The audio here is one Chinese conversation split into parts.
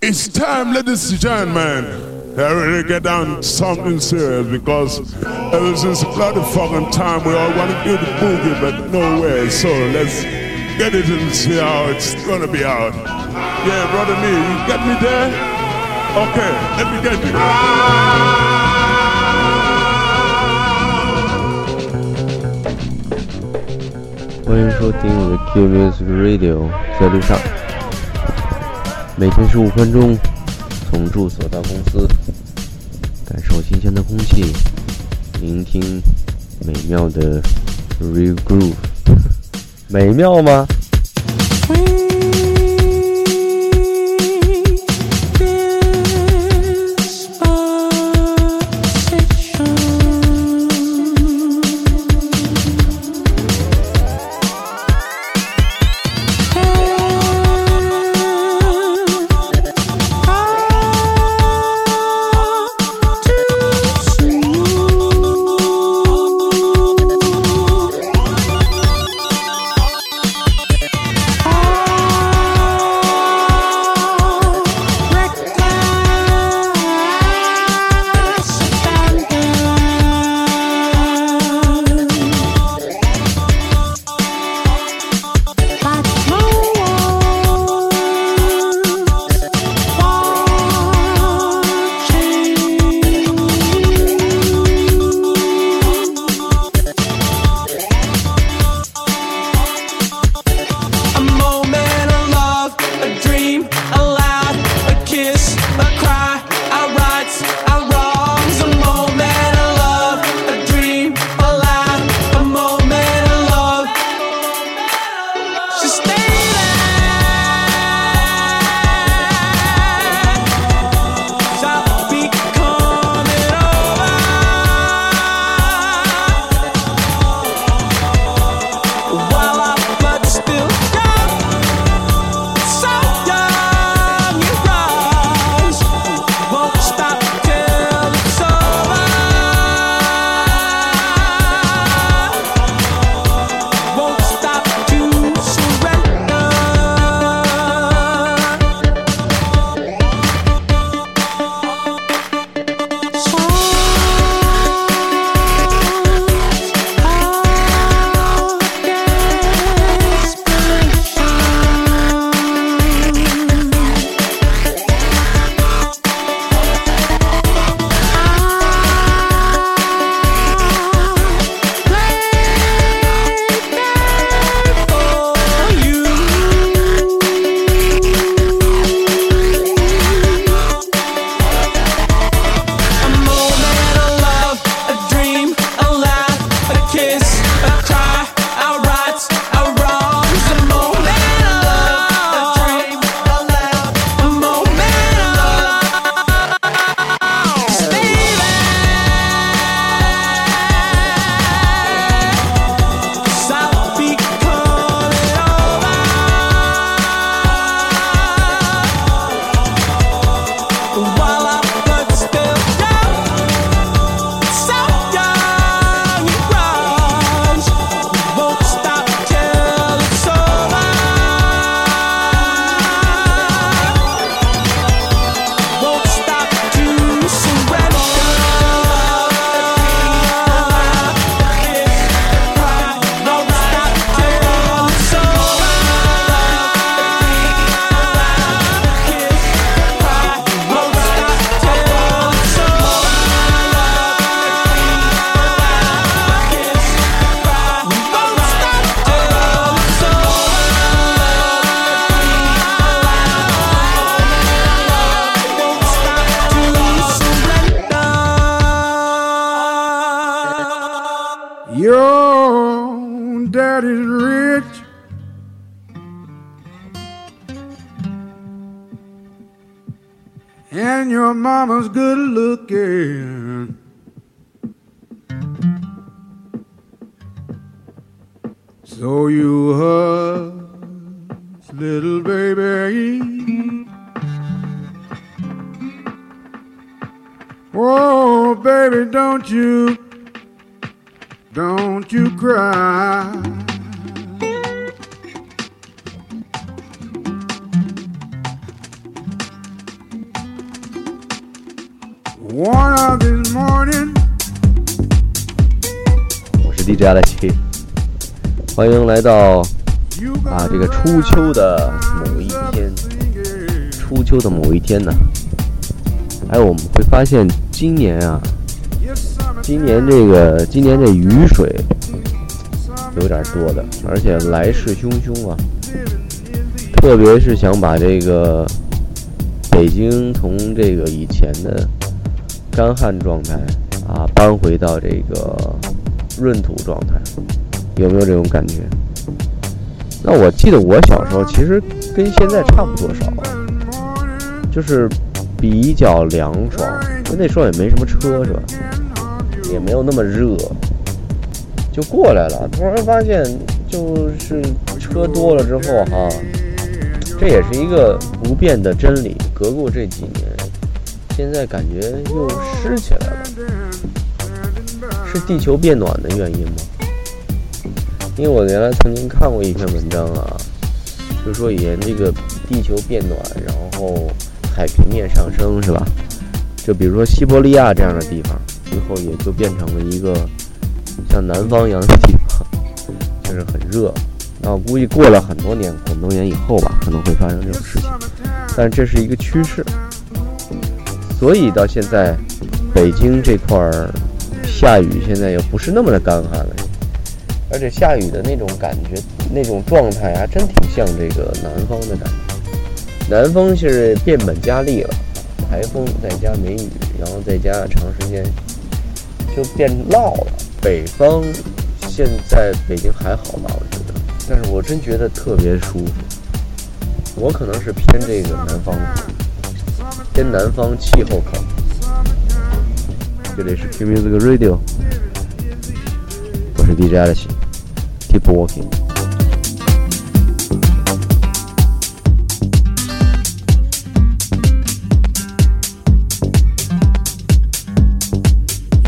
It's time, ladies and gentlemen. I really get down to something serious because ever since the bloody fucking time we all want to do the boogie, but no way. So let's get it and see how it's gonna be out. Yeah, brother me, you get me there? Okay, let me get you. Hello，欢迎收听我的 Q Music Radio，在路上， 每天十五分钟，从住所到公司，感受新鲜的空气，聆听美妙的 re groove，美妙吗？Daddy's rich. And your mama's good looking. So you hush, little baby. Oh, baby, don't you don't you cry. 我是 DJ 阿奇，欢迎来到啊这个初秋的某一天，初秋的某一天呢，哎，我们会发现今年啊，今年这个今年这雨水有点多的，而且来势汹汹啊，特别是想把这个北京从这个以前的干旱状态啊搬回到这个闰土状态，有没有这种感觉？那我记得我小时候其实跟现在差不多少，就是比较凉爽，那时候也没什么车是吧？也没有那么热，就过来了。突然发现，就是车多了之后哈，这也是一个不变的真理。隔过这几年，现在感觉又湿起来了，是地球变暖的原因吗？因为我原来曾经看过一篇文章啊，就说以前这个地球变暖，然后海平面上升是吧？就比如说西伯利亚这样的地方，最后也就变成了一个像南方一样的地方，就是很热。那我估计过了很多年，很多年以后吧，可能会发生这种事情。但这是一个趋势，所以到现在，北京这块儿下雨现在又不是那么的干旱了，而且下雨的那种感觉、那种状态还真挺像这个南方的感觉。南方是变本加厉了。台风再加梅雨，然后再加长时间，就变涝了。北方现在北京还好吧？我觉得，但是我真觉得特别舒服。我可能是偏这个南方口，偏南方气候口。这里是 Q Music Radio，我是 DJ Alex，Keep walking。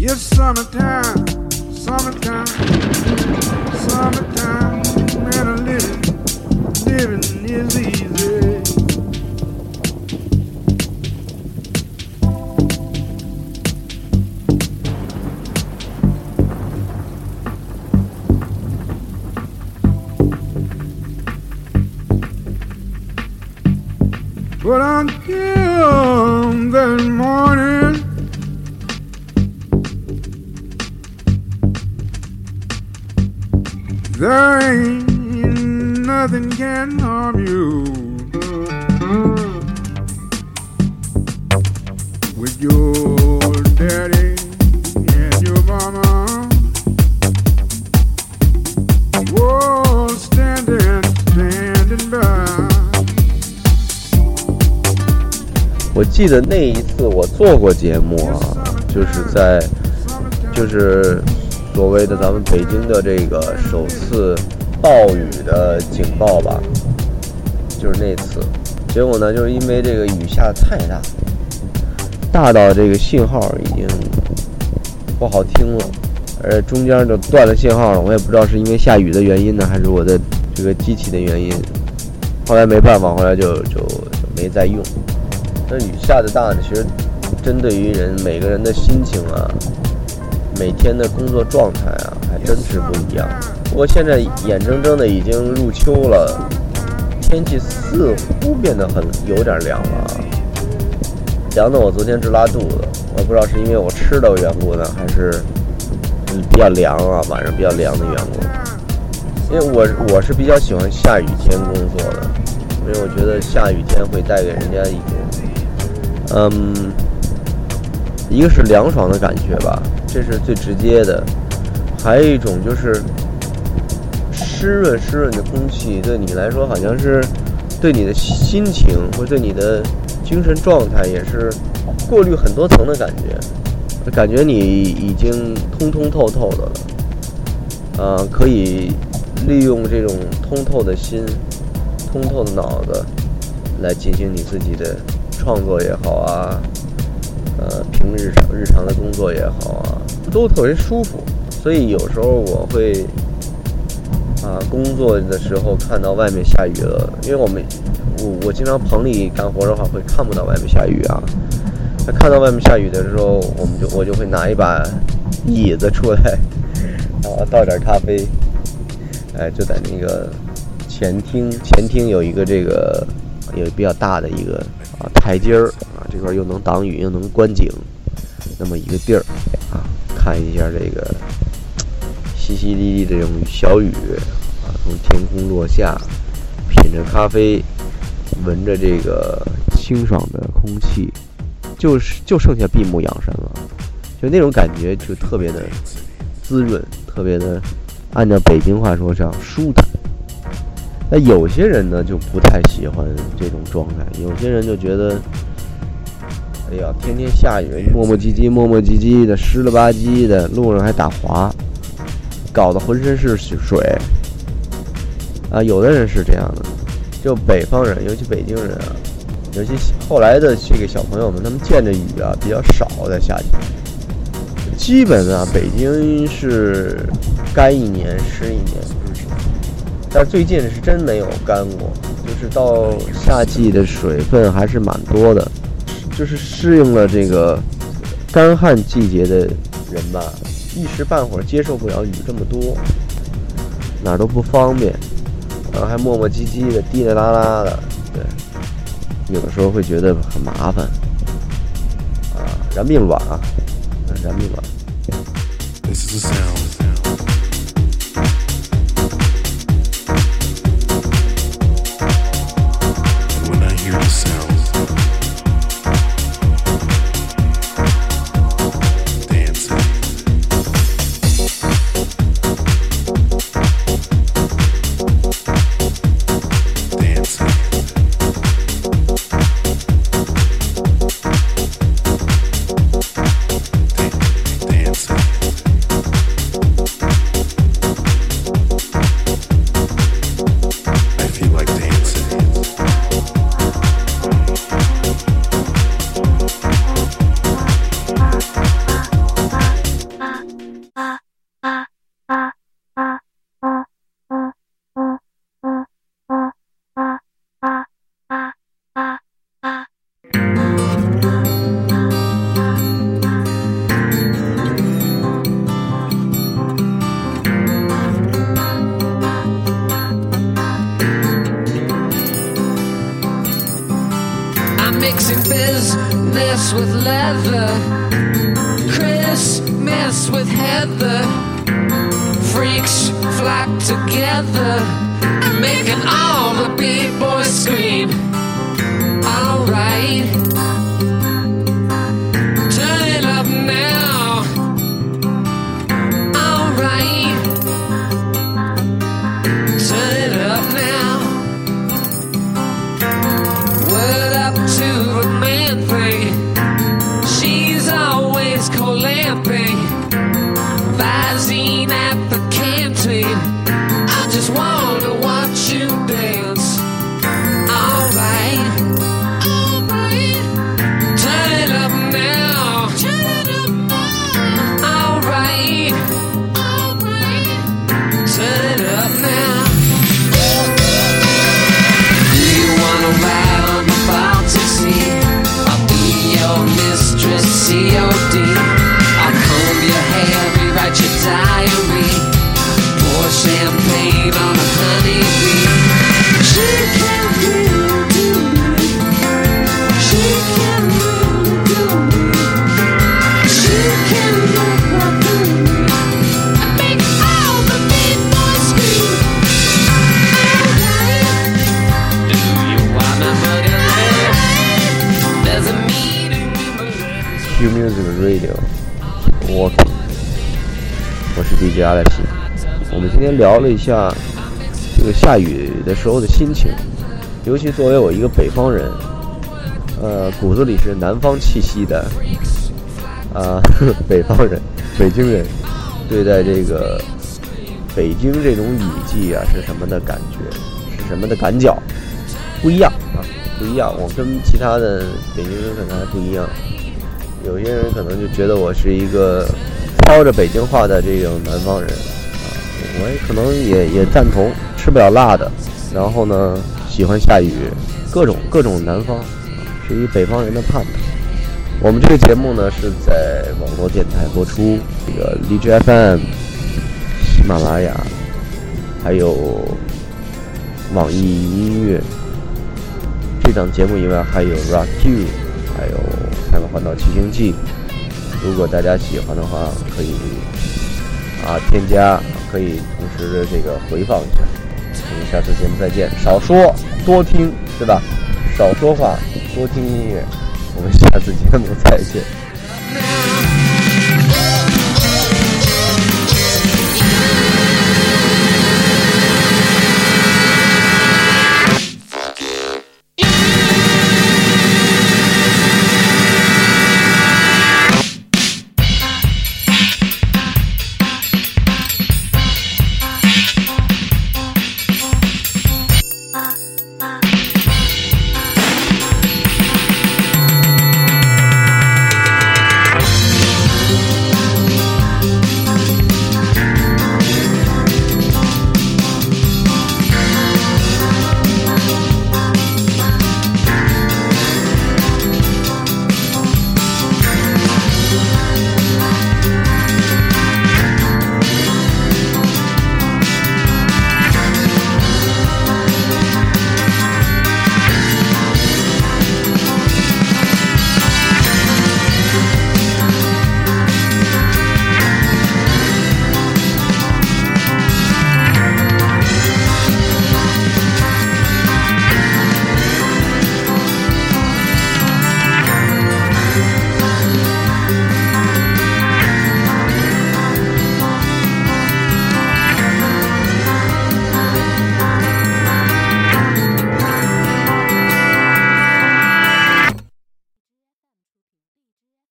Yes, summertime, summertime, summertime. Man, a living, living is easy. 我记得那一次我做过节目啊，就是在就是所谓的咱们北京的这个首次暴雨的警报吧，就是那次。结果呢，就是因为这个雨下的太大，大到这个信号已经不好听了，而中间就断了信号了。我也不知道是因为下雨的原因呢，还是我的这个机器的原因。后来没办法，后来就就就没再用。那雨下的大呢，其实针对于人每个人的心情啊，每天的工作状态啊，还真是不一样。不过现在眼睁睁的已经入秋了，天气似乎变得很有点凉了，凉的我昨天直拉肚子。我不知道是因为我吃的缘故呢，还是嗯比较凉啊，晚上比较凉的缘故。因为我我是比较喜欢下雨天工作的，因为我觉得下雨天会带给人家一种，嗯，一个是凉爽的感觉吧，这是最直接的，还有一种就是湿润湿润的空气，对你来说好像是对你的心情或对你的精神状态也是过滤很多层的感觉，感觉你已经通通透透的了，呃，可以利用这种通透的心、通透的脑子来进行你自己的创作也好啊，呃，平日常日常的工作也好啊，都特别舒服。所以有时候我会啊，工作的时候看到外面下雨了，因为我们我我经常棚里干活的话会看不到外面下雨啊，那看到外面下雨的时候，我们就我就会拿一把椅子出来，然后倒点咖啡，哎，就在那个前厅，前厅有一个这个有比较大的一个啊台阶儿啊，这块又能挡雨又能观景，那么一个地儿啊，看一下这个淅淅沥沥的这种小雨啊，从天空落下，品着咖啡，闻着这个清爽的空气。就是就剩下闭目养神了，就那种感觉就特别的滋润，特别的按照北京话说叫舒坦。那有些人呢就不太喜欢这种状态，有些人就觉得，哎呀，天天下雨，磨磨唧唧、磨磨唧唧的，湿了吧唧的，路上还打滑，搞得浑身是水。啊，有的人是这样的，就北方人，尤其北京人啊。尤其后来的这个小朋友们，他们见的雨啊比较少，在夏天。基本啊，北京是干一年湿一年，但是最近是真没有干过，就是到夏季的水分还是蛮多的，就是适应了这个干旱季节的人吧，一时半会儿接受不了雨这么多，哪儿都不方便，然后还磨磨唧唧的、滴滴啦啦的，对。有的时候会觉得很麻烦，啊，燃并卵啊，燃并卵。this is sound leather, Christmas with heather. Freaks flock together, making all the big boys scream. Alright, 是 DJ 阿莱西。我们今天聊了一下这个下雨的时候的心情，尤其作为我一个北方人，呃，骨子里是南方气息的，啊、北方人，北京人，对待这个北京这种雨季啊是什么的感觉，是什么的感觉，不一样啊，不一样。我跟其他的北京人可能还不一样。有些人可能就觉得我是一个操着北京话的这种南方人啊，我也可能也也赞同吃不了辣的，然后呢喜欢下雨，各种各种南方，啊是一北方人的盼头。我们这个节目呢是在网络电台播出，这个荔枝 FM、喜马拉雅，还有网易音乐。这档节目以外还有 Rock You，还有《快乐环岛骑行记》。如果大家喜欢的话，可以啊添加，可以同时的这个回放一下。我们下次节目再见，少说多听，对吧？少说话，多听音乐。我们下次节目再见。